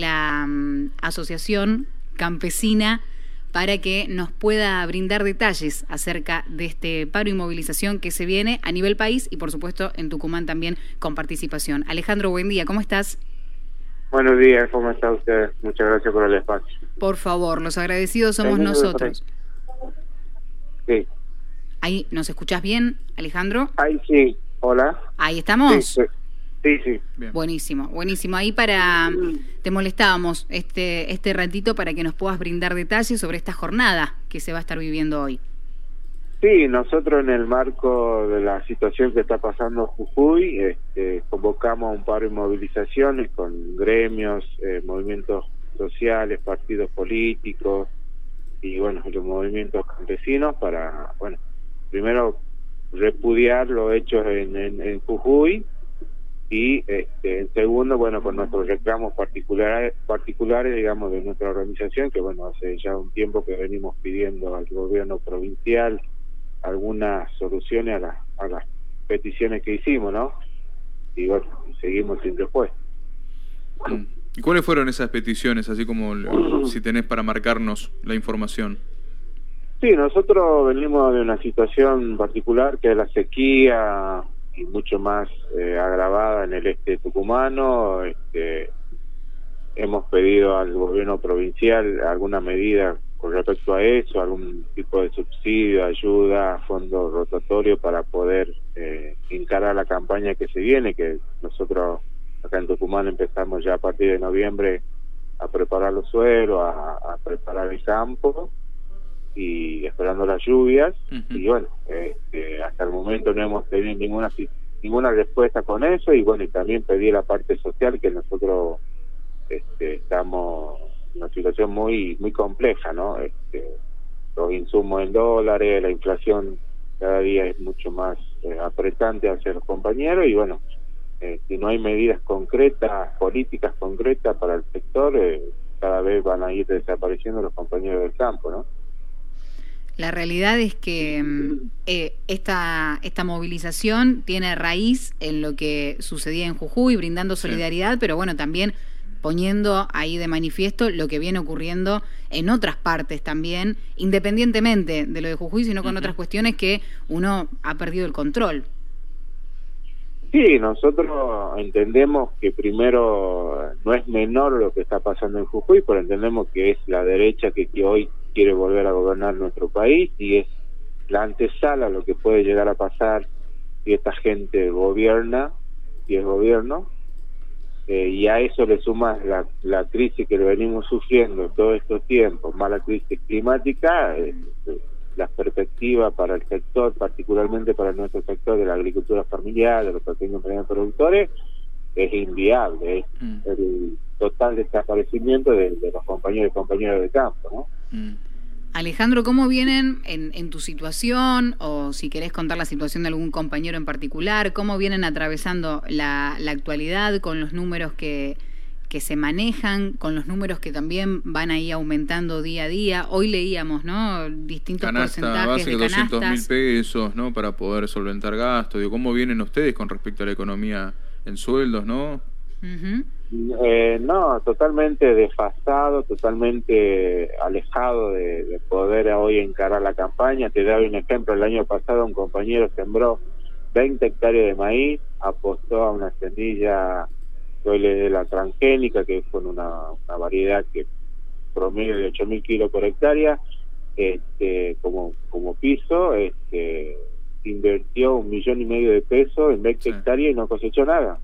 la mm, Asociación Campesina para que nos pueda brindar detalles acerca de este paro y movilización que se viene a nivel país y por supuesto en Tucumán también con participación. Alejandro, buen día, ¿cómo estás? Buenos días, ¿cómo está usted? Muchas gracias por el espacio. Por favor, los agradecidos somos nosotros. Sí. Ahí, ¿nos escuchás bien, Alejandro? Ahí sí, hola. Ahí estamos. Sí, Sí, sí. Buenísimo, buenísimo. Ahí para te molestábamos este este ratito para que nos puedas brindar detalles sobre esta jornada que se va a estar viviendo hoy. Sí, nosotros en el marco de la situación que está pasando en Jujuy, este, convocamos a un par de movilizaciones con gremios, eh, movimientos sociales, partidos políticos y bueno, los movimientos campesinos para, bueno, primero repudiar los hechos en, en Jujuy y este, segundo, bueno, con nuestros reclamos particulares, particulares, digamos, de nuestra organización, que bueno, hace ya un tiempo que venimos pidiendo al gobierno provincial algunas soluciones a, la, a las peticiones que hicimos, ¿no? Y bueno, seguimos sin respuesta. ¿Y cuáles fueron esas peticiones, así como si tenés para marcarnos la información? Sí, nosotros venimos de una situación particular que es la sequía, y mucho más eh, agravada en el este tucumano. Este, hemos pedido al gobierno provincial alguna medida con respecto a eso, algún tipo de subsidio, ayuda, fondo rotatorio para poder eh, encarar la campaña que se viene, que nosotros acá en Tucumán empezamos ya a partir de noviembre a preparar los suelos, a preparar el campo y esperando las lluvias. Y bueno este, hasta el momento no hemos tenido ninguna ninguna respuesta con eso. Y bueno y también pedí la parte social que nosotros este, estamos en una situación muy muy compleja no este, los insumos en dólares la inflación cada día es mucho más eh, apretante hacia los compañeros. Y bueno eh, si no hay medidas concretas políticas concretas para el sector eh, cada vez van a ir desapareciendo los compañeros del campo no la realidad es que eh, esta, esta movilización tiene raíz en lo que sucedía en Jujuy, brindando solidaridad, pero bueno, también poniendo ahí de manifiesto lo que viene ocurriendo en otras partes también, independientemente de lo de Jujuy, sino con otras cuestiones que uno ha perdido el control. Sí, nosotros entendemos que primero no es menor lo que está pasando en Jujuy, pero entendemos que es la derecha que, que hoy quiere volver a gobernar nuestro país y es la antesala lo que puede llegar a pasar si esta gente gobierna, si es gobierno, eh, y a eso le sumas la, la crisis que venimos sufriendo todos estos tiempos, más la crisis climática, eh, las perspectivas para el sector, particularmente para nuestro sector de la agricultura familiar, de los pequeños y medianos productores, es inviable, es mm. el total desaparecimiento de, los compañeros y compañeras de campo, ¿no? Mm. Alejandro, ¿cómo vienen en, en, tu situación o si querés contar la situación de algún compañero en particular? ¿Cómo vienen atravesando la, la actualidad con los números que, que se manejan, con los números que también van ahí aumentando día a día? Hoy leíamos, ¿no? Distintos Canasta, porcentajes base de 200 mil pesos, ¿no? Para poder solventar gastos. Digo, ¿Cómo vienen ustedes con respecto a la economía en sueldos, no? Eh, no, totalmente desfasado, totalmente alejado de, poder hoy encarar la campaña. Te doy un ejemplo, el año pasado un compañero sembró 20 hectáreas de maíz, apostó a una semilla de la transgénica, que es con una, variedad que promedio de 8.000 kilos por hectárea, este, como, como piso, este, invirtió un millón y medio de pesos en 20 hectáreas y no cosechó nada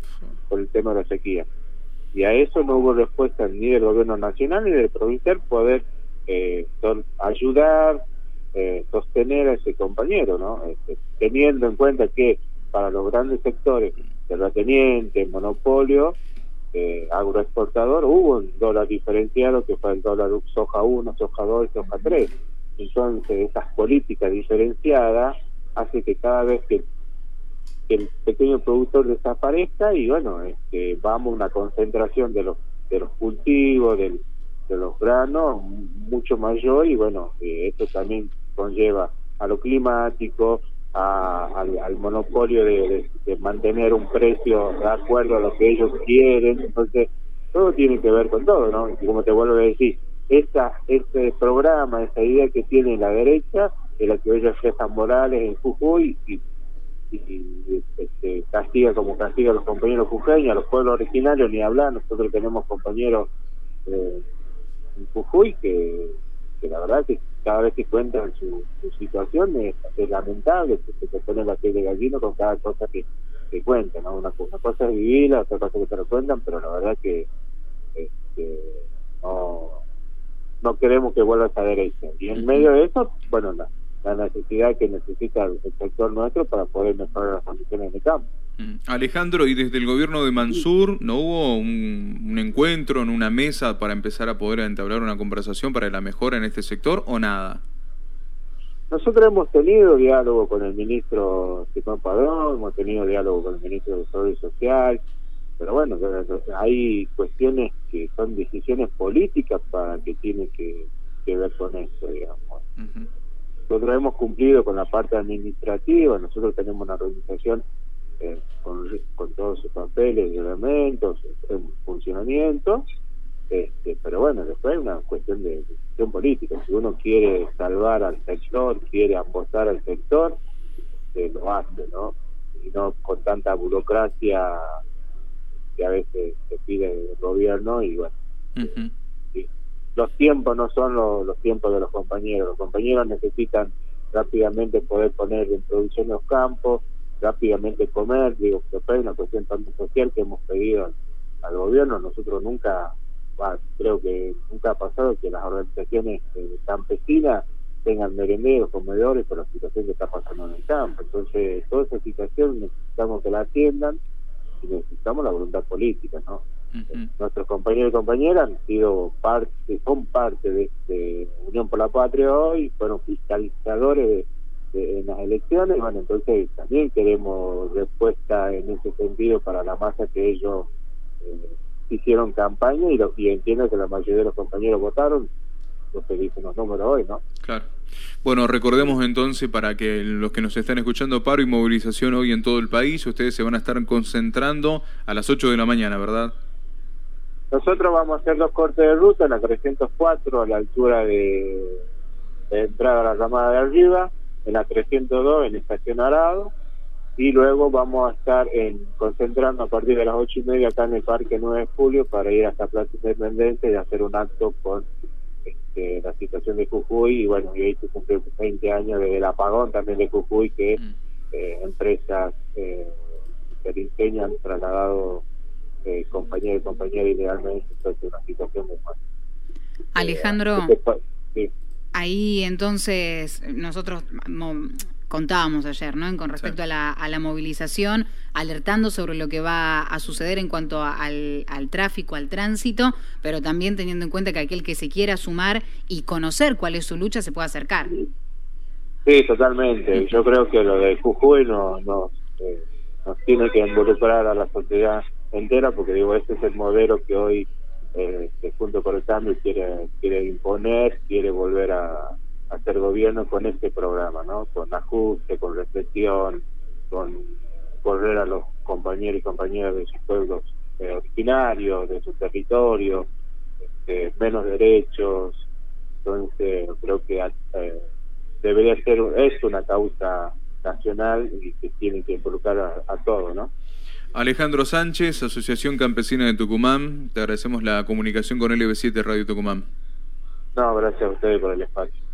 por el tema de la sequía. Y a eso no hubo respuesta ni del gobierno nacional ni del provincial poder eh, ayudar, eh, sostener a ese compañero, ¿no? Este, teniendo en cuenta que para los grandes sectores, terrateniente, monopolio, eh, agroexportador, hubo un dólar diferenciado que fue el dólar soja 1, soja 2 y soja 3. Entonces, esas políticas diferenciadas hace que cada vez que el pequeño productor desaparezca y bueno, este, vamos una concentración de los de los cultivos, de los granos mucho mayor y bueno, eh, esto también conlleva a lo climático, a, al, monopolio de, mantener un precio de acuerdo a lo que ellos quieren, entonces todo tiene que ver con todo, ¿no? Y como te vuelvo a decir, esta, este programa, esa idea que tiene la derecha, de la que ellos están Morales en Jujuy y, este, castiga como castiga a los compañeros jujeños, a los pueblos originarios, ni hablar, nosotros tenemos compañeros eh, en Jujuy que, que la verdad que cada vez que cuentan su, situación es, lamentable, que se pone la piel de gallino con cada cosa que, que cuentan, ¿no? Una, cosa es vivirla, otra cosa que te lo cuentan, pero la verdad que este, no, no queremos que vuelva a esa derecha. Y en medio de eso, bueno, la, la necesidad que necesita el sector nuestro para poder mejorar las condiciones de campo. Alejandro, ¿y desde el gobierno de Mansur no hubo un, un, encuentro, en una mesa para empezar a poder entablar una conversación para la mejora en este sector o nada? Nosotros hemos tenido diálogo con el ministro Simón Padrón, hemos tenido diálogo con el ministro de Desarrollo Social, pero bueno, hay cuestiones que son decisiones políticas para que tiene que, ver con eso, digamos. Nosotros hemos cumplido con la parte administrativa, nosotros tenemos una organización eh, con, todos sus papeles elementos en funcionamiento, este, pero bueno, después es una cuestión de decisión política. Si uno quiere salvar al sector, quiere apostar al sector, se lo hace, ¿no? Y no con tanta burocracia que a veces se pide el gobierno y bueno. Los tiempos no son los, tiempos de los compañeros. Los compañeros necesitan rápidamente poder poner en producción los campos, rápidamente comer, digo, que es una cuestión también social que hemos pedido al, gobierno. Nosotros nunca, creo que nunca ha pasado que las organizaciones eh, campesinas tengan merenderos, comedores por la situación que está pasando en el campo. Entonces, toda esa situación necesitamos que la atiendan y necesitamos la voluntad política, ¿no? Nuestros compañeros y compañeras han sido parte, son parte de este Unión por la Patria hoy, fueron fiscalizadores de, en las elecciones, bueno, entonces también queremos respuesta en ese sentido para la masa que ellos eh, hicieron campaña y, lo, y entiendo que la mayoría de los compañeros votaron, lo que dicen los números hoy, ¿no? Claro. Bueno, recordemos entonces para que los que nos están escuchando, paro y movilización hoy en todo el país, ustedes se van a estar concentrando a las 8 de la mañana, ¿verdad? Nosotros vamos a hacer dos cortes de ruta en la 304 a la altura de, entrada a la ramada de arriba, en la 302 en Estación Arado, y luego vamos a estar en, concentrando a partir de las ocho y media acá en el Parque 9 de Julio para ir hasta Plaza Independencia y hacer un acto con este, la situación de Jujuy y bueno, y hoy se cumple 20 años desde el apagón también de Jujuy que mm. eh, empresas eh, que han trasladado eh, compañeros y compañeras ilegalmente, entonces una situación muy mala. Alejandro, este, ahí entonces nosotros contábamos ayer, ¿no? Con respecto a, la, a, la, movilización, alertando sobre lo que va a suceder en cuanto al, al, tráfico, al tránsito, pero también teniendo en cuenta que aquel que se quiera sumar y conocer cuál es su lucha se puede acercar. Sí, totalmente. Yo creo que lo de Jujuy no, no, eh, nos tiene que involucrar a la sociedad entera, porque digo, este es el modelo que hoy, eh, junto con el cambio, quiere, quiere imponer, quiere volver a hacer gobierno con este programa, ¿no? Con ajuste, con reflexión, con correr a los compañeros y compañeras de sus pueblos eh, originarios, de su territorio, este, menos derechos. Entonces, creo que eh, debería ser, es una causa nacional y que tiene que involucrar a, a todos, ¿no? Alejandro Sánchez, Asociación Campesina de Tucumán, te agradecemos la comunicación con LB7 Radio Tucumán. No, gracias a ustedes por el espacio.